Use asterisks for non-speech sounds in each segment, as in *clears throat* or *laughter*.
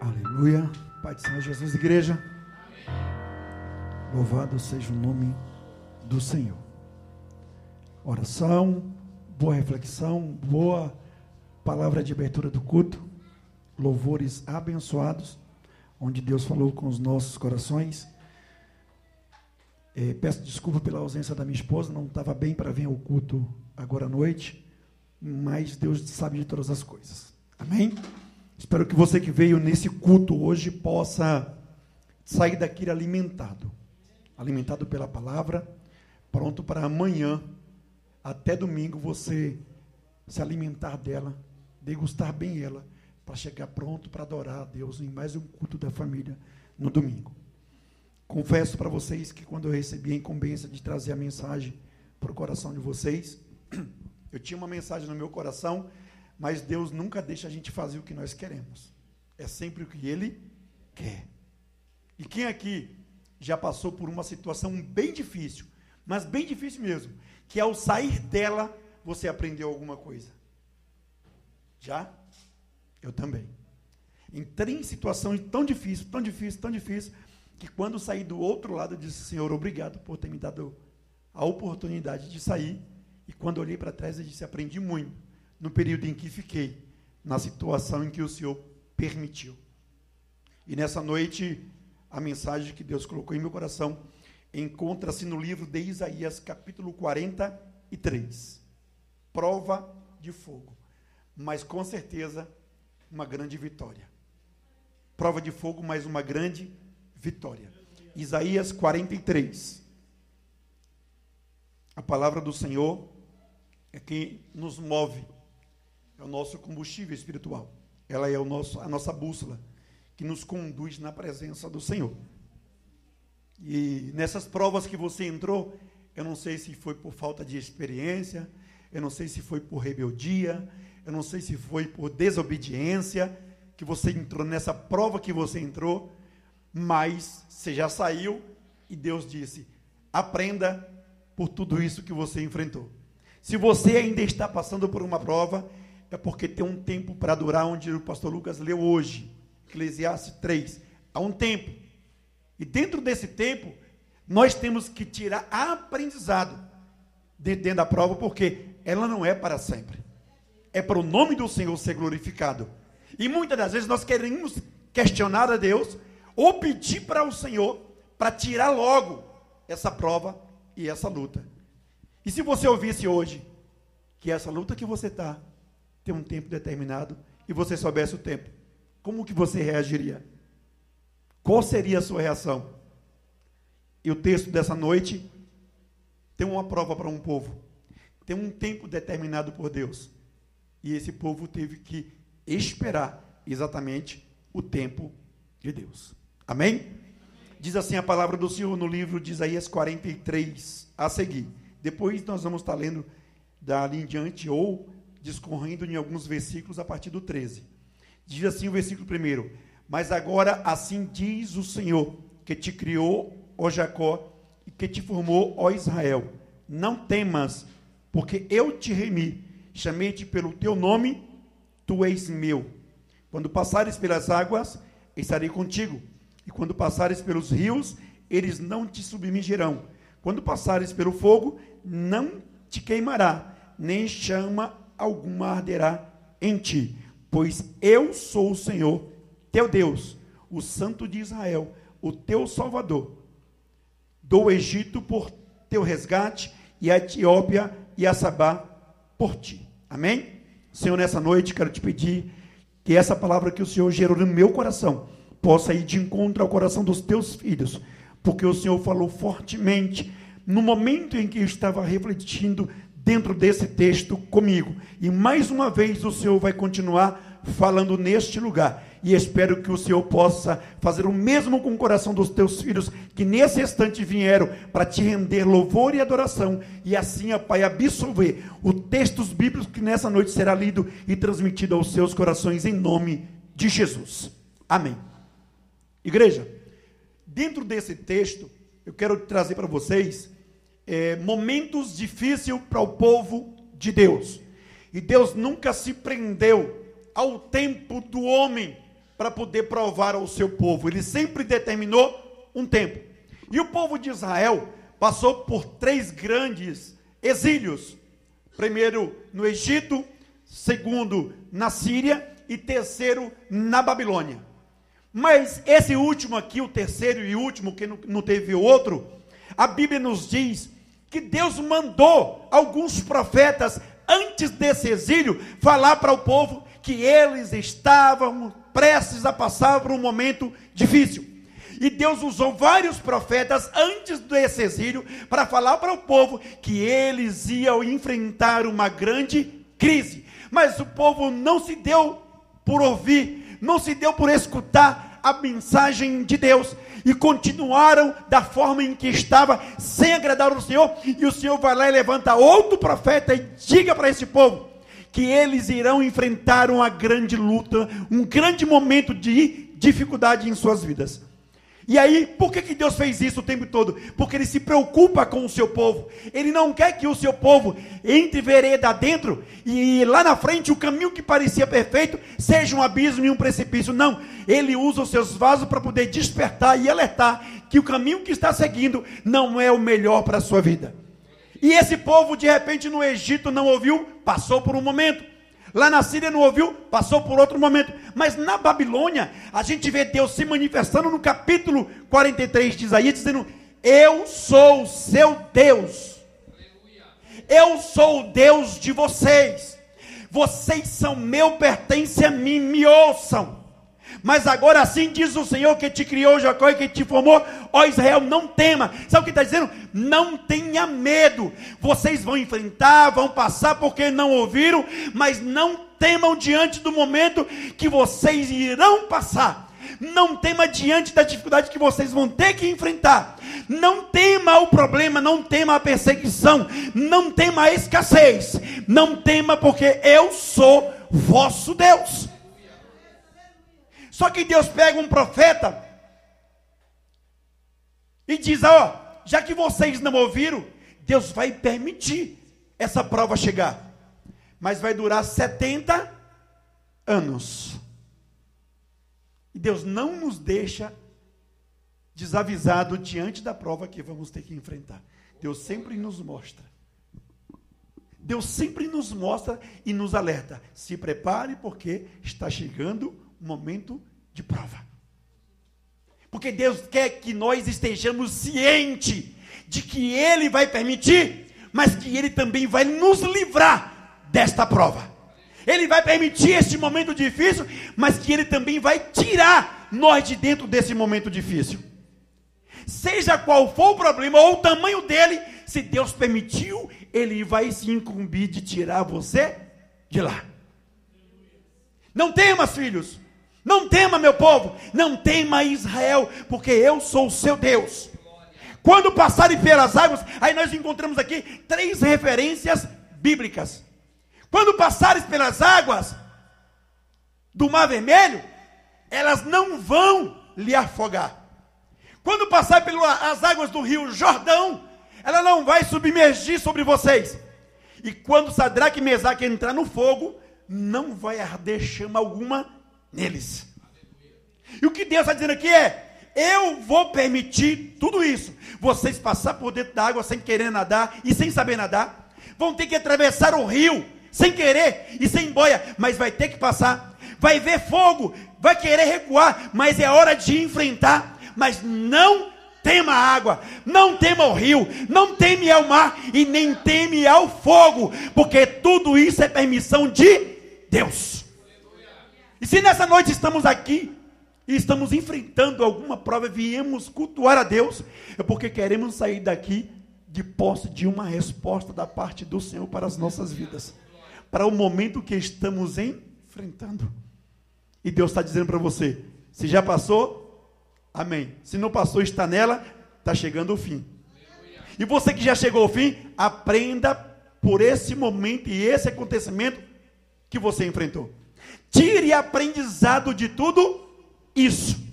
Aleluia. Pai do Senhor Jesus, igreja. Louvado seja o nome do Senhor. Oração, boa reflexão, boa palavra de abertura do culto, louvores abençoados, onde Deus falou com os nossos corações. É, peço desculpa pela ausência da minha esposa, não estava bem para vir ao culto agora à noite, mas Deus sabe de todas as coisas. Amém? Espero que você que veio nesse culto hoje possa sair daqui alimentado alimentado pela palavra, pronto para amanhã, até domingo, você se alimentar dela, degustar bem ela, para chegar pronto para adorar a Deus em mais um culto da família no domingo. Confesso para vocês que quando eu recebi a incumbência de trazer a mensagem para o coração de vocês, *clears throat* eu tinha uma mensagem no meu coração, mas Deus nunca deixa a gente fazer o que nós queremos. É sempre o que Ele quer. E quem aqui já passou por uma situação bem difícil, mas bem difícil mesmo, que ao sair dela você aprendeu alguma coisa. Já? Eu também. Entrei em situação tão difícil, tão difícil, tão difícil, que quando saí do outro lado eu disse, Senhor, obrigado por ter me dado a oportunidade de sair. E quando olhei para trás, eu disse, aprendi muito no período em que fiquei, na situação em que o Senhor permitiu. E nessa noite, a mensagem que Deus colocou em meu coração encontra-se no livro de Isaías, capítulo 43. Prova de fogo. Mas com certeza, uma grande vitória. Prova de fogo, mas uma grande vitória. Isaías 43. A palavra do Senhor é que nos move, é o nosso combustível espiritual. Ela é o nosso, a nossa bússola que nos conduz na presença do Senhor. E nessas provas que você entrou, eu não sei se foi por falta de experiência, eu não sei se foi por rebeldia, eu não sei se foi por desobediência que você entrou nessa prova que você entrou, mas você já saiu e Deus disse: aprenda por tudo isso que você enfrentou. Se você ainda está passando por uma prova, é porque tem um tempo para durar, onde o pastor Lucas leu hoje. Eclesiastes 3. Há um tempo. E dentro desse tempo, nós temos que tirar aprendizado dentro da prova, porque ela não é para sempre. É para o nome do Senhor ser glorificado. E muitas das vezes nós queremos questionar a Deus ou pedir para o Senhor para tirar logo essa prova e essa luta. E se você ouvisse hoje que essa luta que você está tem um tempo determinado e você soubesse o tempo, como que você reagiria? Qual seria a sua reação? E o texto dessa noite tem uma prova para um povo. Tem um tempo determinado por Deus. E esse povo teve que esperar exatamente o tempo de Deus. Amém? Diz assim a palavra do Senhor no livro de Isaías 43, a seguir. Depois nós vamos estar lendo dali em diante ou discorrendo em alguns versículos a partir do 13. Diz assim o versículo primeiro: Mas agora assim diz o Senhor, que te criou, ó Jacó, e que te formou, ó Israel: Não temas, porque eu te remi, chamei-te pelo teu nome, tu és meu. Quando passares pelas águas, estarei contigo, e quando passares pelos rios, eles não te submergirão. Quando passares pelo fogo, não te queimará, nem chama alguma arderá em ti Pois eu sou o Senhor, teu Deus, o Santo de Israel, o teu Salvador. Dou Egito por teu resgate, e a Etiópia e a Sabá por ti. Amém? Senhor, nessa noite quero te pedir que essa palavra que o Senhor gerou no meu coração possa ir de encontro ao coração dos teus filhos, porque o Senhor falou fortemente no momento em que eu estava refletindo dentro desse texto comigo. E mais uma vez o Senhor vai continuar falando neste lugar. E espero que o Senhor possa fazer o mesmo com o coração dos teus filhos, que nesse instante vieram para te render louvor e adoração, e assim, ó Pai, absolver o textos bíblicos que nessa noite será lido e transmitido aos seus corações, em nome de Jesus. Amém. Igreja, dentro desse texto, eu quero trazer para vocês é, momentos difíceis para o povo de Deus. E Deus nunca se prendeu ao tempo do homem para poder provar ao seu povo. Ele sempre determinou um tempo. E o povo de Israel passou por três grandes exílios: primeiro no Egito, segundo na Síria e terceiro na Babilônia. Mas esse último aqui, o terceiro e último, que não teve outro, a Bíblia nos diz que Deus mandou alguns profetas antes desse exílio falar para o povo que eles estavam prestes a passar por um momento difícil. E Deus usou vários profetas antes desse exílio para falar para o povo que eles iam enfrentar uma grande crise. Mas o povo não se deu por ouvir, não se deu por escutar a mensagem de Deus e continuaram da forma em que estava, sem agradar o Senhor. E o Senhor vai lá e levanta outro profeta e diga para esse povo que eles irão enfrentar uma grande luta, um grande momento de dificuldade em suas vidas. E aí, por que, que Deus fez isso o tempo todo? Porque Ele se preocupa com o seu povo. Ele não quer que o seu povo entre vereda dentro e lá na frente o caminho que parecia perfeito seja um abismo e um precipício. Não. Ele usa os seus vasos para poder despertar e alertar que o caminho que está seguindo não é o melhor para a sua vida. E esse povo, de repente, no Egito não ouviu, passou por um momento. Lá na Síria não ouviu, passou por outro momento. Mas na Babilônia, a gente vê Deus se manifestando no capítulo 43 de Isaías, dizendo: Eu sou o seu Deus. Eu sou o Deus de vocês. Vocês são meu, pertence a mim, me ouçam. Mas agora assim diz o Senhor que te criou, Jacó, e que te formou, ó Israel, não tema. Sabe o que está dizendo? Não tenha medo. Vocês vão enfrentar, vão passar porque não ouviram, mas não temam diante do momento que vocês irão passar. Não tema diante da dificuldade que vocês vão ter que enfrentar. Não tema o problema, não tema a perseguição, não tema a escassez. Não tema porque eu sou vosso Deus. Só que Deus pega um profeta e diz: Ó, já que vocês não ouviram, Deus vai permitir essa prova chegar. Mas vai durar 70 anos. E Deus não nos deixa desavisado diante da prova que vamos ter que enfrentar. Deus sempre nos mostra. Deus sempre nos mostra e nos alerta. Se prepare porque está chegando o momento de prova. Porque Deus quer que nós estejamos cientes de que Ele vai permitir, mas que Ele também vai nos livrar desta prova. Ele vai permitir este momento difícil, mas que Ele também vai tirar nós de dentro desse momento difícil. Seja qual for o problema ou o tamanho dele, se Deus permitiu, Ele vai se incumbir de tirar você de lá. Não temas, filhos. Não tema, meu povo, não tema Israel, porque eu sou o seu Deus. Quando passarem pelas águas, aí nós encontramos aqui três referências bíblicas. Quando passares pelas águas do Mar Vermelho, elas não vão lhe afogar. Quando passar pelas águas do Rio Jordão, ela não vai submergir sobre vocês. E quando Sadraque e Mesaque entrar no fogo, não vai arder chama alguma neles. E o que Deus está dizendo aqui é: eu vou permitir tudo isso. Vocês passar por dentro da água sem querer nadar e sem saber nadar. Vão ter que atravessar o rio sem querer e sem boia, mas vai ter que passar. Vai ver fogo, vai querer recuar, mas é hora de enfrentar. Mas não tema a água, não tema o rio, não teme ao mar e nem teme ao fogo, porque tudo isso é permissão de Deus. E se nessa noite estamos aqui e estamos enfrentando alguma prova, viemos cultuar a Deus, é porque queremos sair daqui de posse de uma resposta da parte do Senhor para as nossas vidas, para o momento que estamos enfrentando. E Deus está dizendo para você: se já passou, amém. Se não passou, está nela, está chegando o fim. E você que já chegou ao fim, aprenda por esse momento e esse acontecimento que você enfrentou. Tire aprendizado de tudo isso.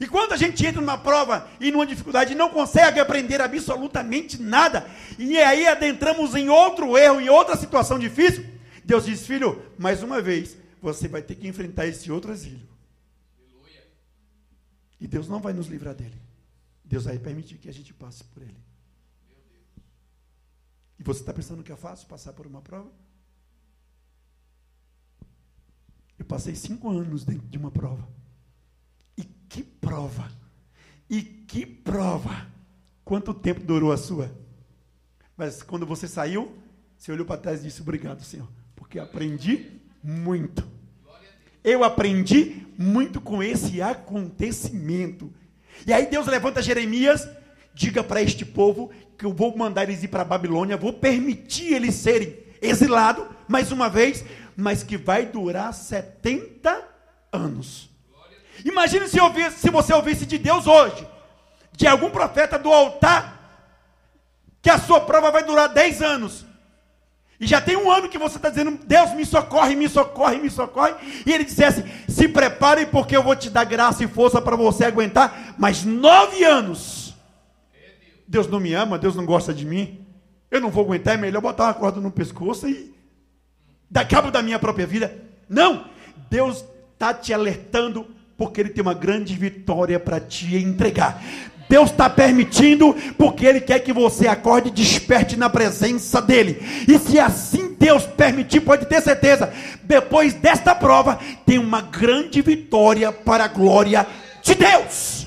E quando a gente entra numa prova e numa dificuldade não consegue aprender absolutamente nada, e aí adentramos em outro erro, em outra situação difícil, Deus diz: Filho, mais uma vez, você vai ter que enfrentar esse outro exílio. E Deus não vai nos livrar dele. Deus vai permitir que a gente passe por ele. E você está pensando que é fácil passar por uma prova? Eu passei cinco anos dentro de uma prova. E que prova! E que prova! Quanto tempo durou a sua? Mas quando você saiu, você olhou para trás e disse: Obrigado, Senhor, porque aprendi muito. Eu aprendi muito com esse acontecimento. E aí Deus levanta Jeremias, diga para este povo que eu vou mandar eles ir para a Babilônia, vou permitir eles serem exilados, mais uma vez, mas que vai durar 70 anos. Imagine se, ouvisse, se você ouvisse de Deus hoje, de algum profeta do altar, que a sua prova vai durar 10 anos. E já tem um ano que você está dizendo, Deus me socorre, me socorre, me socorre. E ele dissesse, se prepare porque eu vou te dar graça e força para você aguentar mais nove anos. Deus não me ama, Deus não gosta de mim. Eu não vou aguentar, é melhor botar uma corda no pescoço e dar cabo da minha própria vida. Não! Deus está te alertando porque Ele tem uma grande vitória para te entregar. Deus está permitindo, porque Ele quer que você acorde e desperte na presença dEle. E se assim Deus permitir, pode ter certeza, depois desta prova, tem uma grande vitória para a glória de Deus.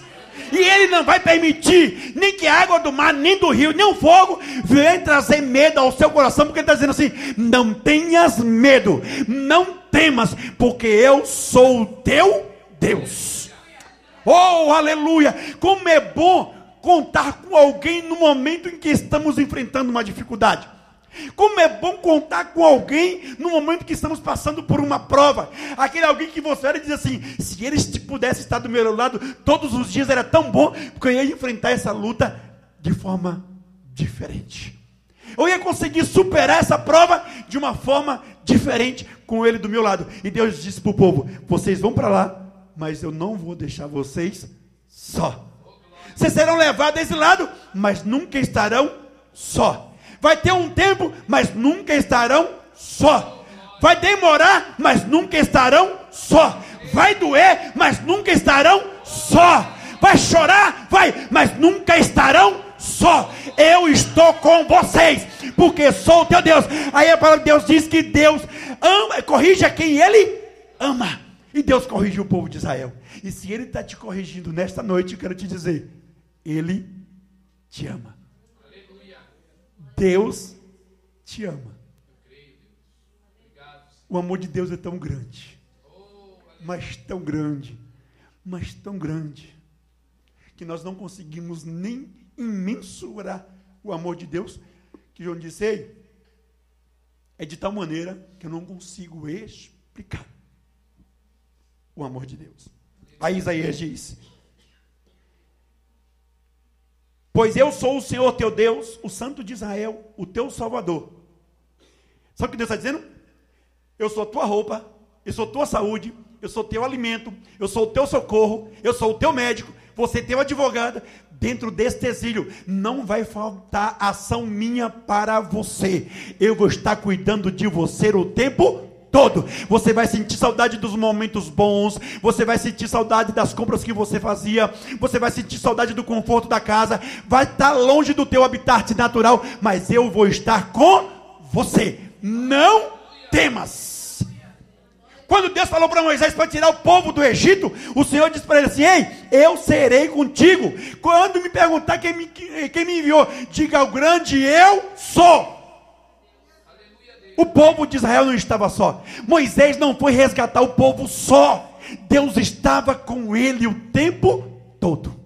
E Ele não vai permitir nem que a água do mar, nem do rio, nem o fogo venha trazer medo ao seu coração, porque Ele está dizendo assim: não tenhas medo, não temas, porque eu sou o teu Deus. Oh, aleluia! Como é bom contar com alguém no momento em que estamos enfrentando uma dificuldade. Como é bom contar com alguém no momento que estamos passando por uma prova. Aquele alguém que você olha e diz assim: se ele pudesse estar do meu lado todos os dias, era tão bom, porque eu ia enfrentar essa luta de forma diferente. Eu ia conseguir superar essa prova de uma forma diferente com ele do meu lado. E Deus disse para o povo: vocês vão para lá, mas eu não vou deixar vocês só. Vocês serão levados a esse lado, mas nunca estarão só. Vai ter um tempo, mas nunca estarão só. Vai demorar, mas nunca estarão só. Vai doer, mas nunca estarão só. Vai chorar, vai, mas nunca estarão só. Eu estou com vocês, porque sou o teu Deus. Aí a palavra de Deus diz que Deus ama, corrige a quem ele ama. E Deus corrigiu o povo de Israel. E se Ele está te corrigindo nesta noite, eu quero te dizer: Ele te ama. Deus te ama. O amor de Deus é tão grande, mas tão grande, mas tão grande, que nós não conseguimos nem imensurar o amor de Deus, que João disse, Ei, é de tal maneira que eu não consigo explicar o amor de Deus. Aí Isaías diz: Pois eu sou o Senhor teu Deus, o Santo de Israel, o teu Salvador. Sabe o que Deus está dizendo? Eu sou tua roupa, eu sou tua saúde, eu sou teu alimento, eu sou o teu socorro, eu sou o teu médico, você teu advogado. Dentro deste exílio, não vai faltar ação minha para você. Eu vou estar cuidando de você o tempo todo. Você vai sentir saudade dos momentos bons, você vai sentir saudade das compras que você fazia, você vai sentir saudade do conforto da casa, vai estar longe do teu habitat natural, mas eu vou estar com você. Não temas. Quando Deus falou para Moisés para tirar o povo do Egito, o Senhor disse para ele assim: Ei, eu serei contigo. Quando me perguntar quem me, quem me enviou, diga ao grande: Eu sou. O povo de Israel não estava só. Moisés não foi resgatar o povo só. Deus estava com ele o tempo todo.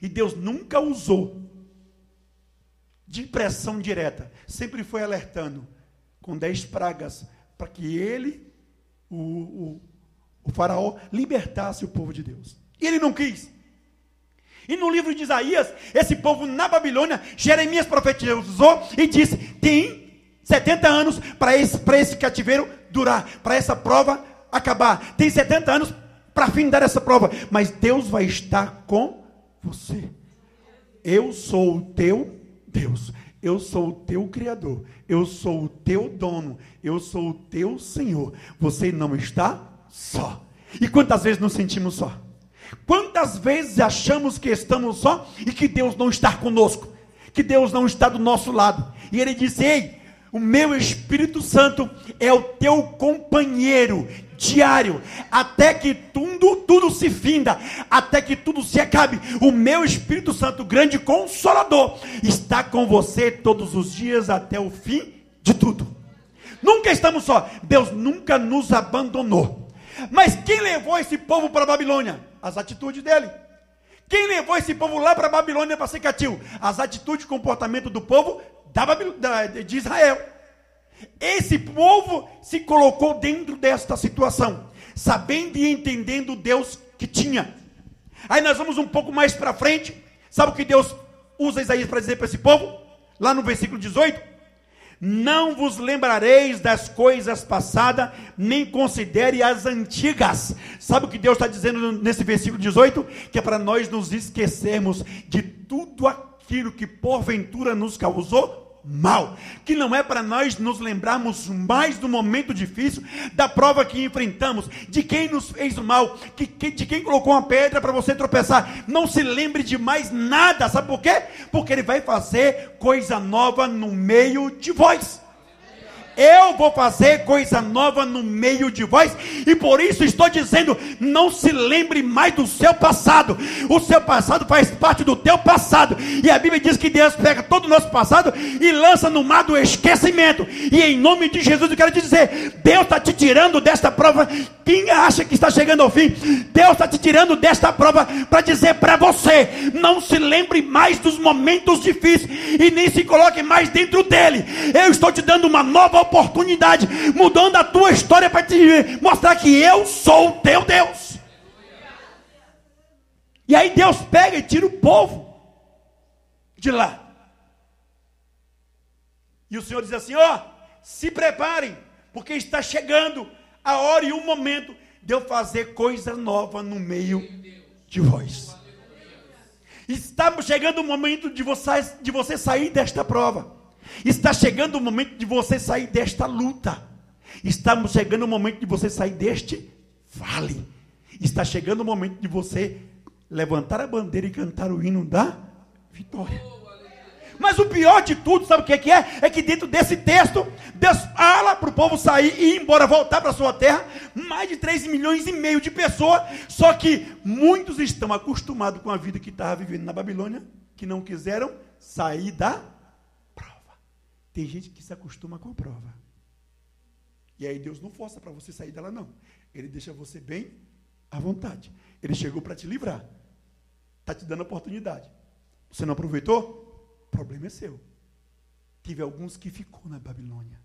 E Deus nunca usou de pressão direta. Sempre foi alertando com dez pragas para que ele, o, o, o faraó, libertasse o povo de Deus. E ele não quis. E no livro de Isaías, esse povo na Babilônia, Jeremias profetizou e disse: tem 70 anos para esse, esse cativeiro durar, para essa prova acabar. Tem 70 anos para findar essa prova, mas Deus vai estar com você. Eu sou o teu Deus. Eu sou o teu Criador, eu sou o teu dono, eu sou o teu Senhor. Você não está só. E quantas vezes nos sentimos só? Quantas vezes achamos que estamos só e que Deus não está conosco, que Deus não está do nosso lado? E ele disse: Ei, o meu Espírito Santo é o teu companheiro diário, até que tudo, tudo se finda, até que tudo se acabe. O meu Espírito Santo, grande consolador, está com você todos os dias até o fim de tudo. Nunca estamos só. Deus nunca nos abandonou. Mas quem levou esse povo para a Babilônia? As atitudes dele. Quem levou esse povo lá para a Babilônia para ser cativo? As atitudes e comportamento do povo da, de Israel. Esse povo se colocou dentro desta situação, sabendo e entendendo Deus que tinha. Aí nós vamos um pouco mais para frente. Sabe o que Deus usa Isaías para dizer para esse povo? Lá no versículo 18: Não vos lembrareis das coisas passadas, nem considere as antigas. Sabe o que Deus está dizendo nesse versículo 18? Que é para nós nos esquecermos de tudo aquilo que porventura nos causou mal, que não é para nós nos lembrarmos mais do momento difícil, da prova que enfrentamos, de quem nos fez o mal, que, que, de quem colocou uma pedra para você tropeçar. Não se lembre de mais nada, sabe por quê? Porque Ele vai fazer coisa nova no meio de vós. Eu vou fazer coisa nova no meio de vós, e por isso estou dizendo: não se lembre mais do seu passado. O seu passado faz parte do teu passado, e a Bíblia diz que Deus pega todo o nosso passado e lança no mar do esquecimento. E em nome de Jesus eu quero te dizer: Deus está te tirando desta prova. Quem acha que está chegando ao fim, Deus está te tirando desta prova para dizer para você: não se lembre mais dos momentos difíceis e nem se coloque mais dentro dele. Eu estou te dando uma nova oportunidade, mudando a tua história para te mostrar que eu sou o teu Deus. E aí Deus pega e tira o povo de lá. E o Senhor diz assim: ó, se preparem, porque está chegando a hora e o momento de eu fazer coisa nova no meio de vós. Está chegando o momento de você, de você sair desta prova. Está chegando o momento de você sair desta luta. Está chegando o momento de você sair deste vale. Está chegando o momento de você levantar a bandeira e cantar o hino da vitória. Mas o pior de tudo, sabe o que é? É que dentro desse texto, Deus fala para o povo sair e ir embora, voltar para a sua terra. Mais de 3 milhões e meio de pessoas. Só que muitos estão acostumados com a vida que estava vivendo na Babilônia, que não quiseram sair da tem gente que se acostuma com a prova. E aí Deus não força para você sair dela, não. Ele deixa você bem à vontade. Ele chegou para te livrar. Está te dando oportunidade. Você não aproveitou? O problema é seu. Tive alguns que ficou na Babilônia.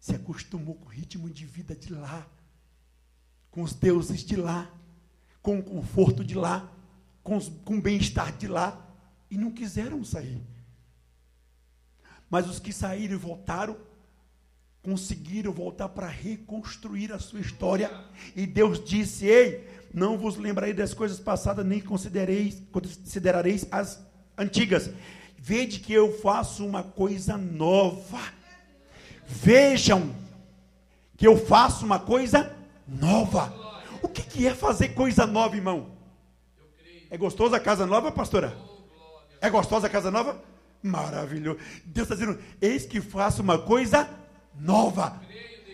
Se acostumou com o ritmo de vida de lá. Com os deuses de lá. Com o conforto de lá. Com, os, com o bem-estar de lá. E não quiseram sair. Mas os que saíram e voltaram, conseguiram voltar para reconstruir a sua história. E Deus disse: Ei, não vos lembrarei das coisas passadas, nem considereis, considerareis as antigas. Vede que eu faço uma coisa nova. Vejam que eu faço uma coisa nova. O que, que é fazer coisa nova, irmão? É gostosa a casa nova, pastora? É gostosa a casa nova? Maravilhoso. Deus está dizendo: eis que faço uma coisa nova.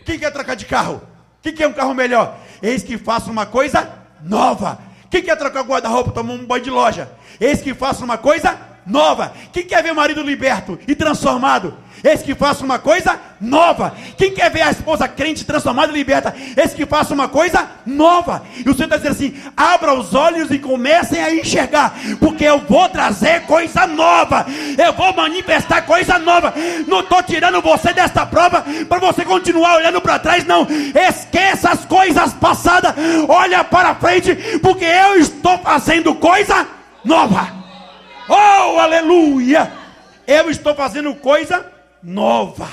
Quem quer trocar de carro? Quem quer um carro melhor? Eis que faço uma coisa nova. Quem quer trocar guarda-roupa, tomar um banho de loja? Eis que faço uma coisa nova. Quem quer ver o marido liberto e transformado? Esse que faça uma coisa nova. Quem quer ver a esposa crente transformada e liberta? Esse que faça uma coisa nova. E o Senhor está dizendo assim: abra os olhos e comecem a enxergar, porque eu vou trazer coisa nova. Eu vou manifestar coisa nova. Não estou tirando você desta prova para você continuar olhando para trás, não. Esqueça as coisas passadas. Olha para frente, porque eu estou fazendo coisa nova. Oh, aleluia! Eu estou fazendo coisa nova.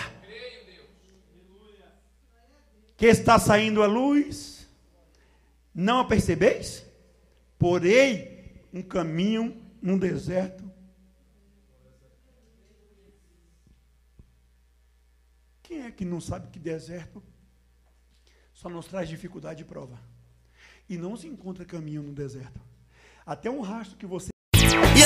Que está saindo a luz, não a percebeis? Porém, um caminho num deserto. Quem é que não sabe que deserto só nos traz dificuldade e prova? E não se encontra caminho no deserto. Até um rastro que você.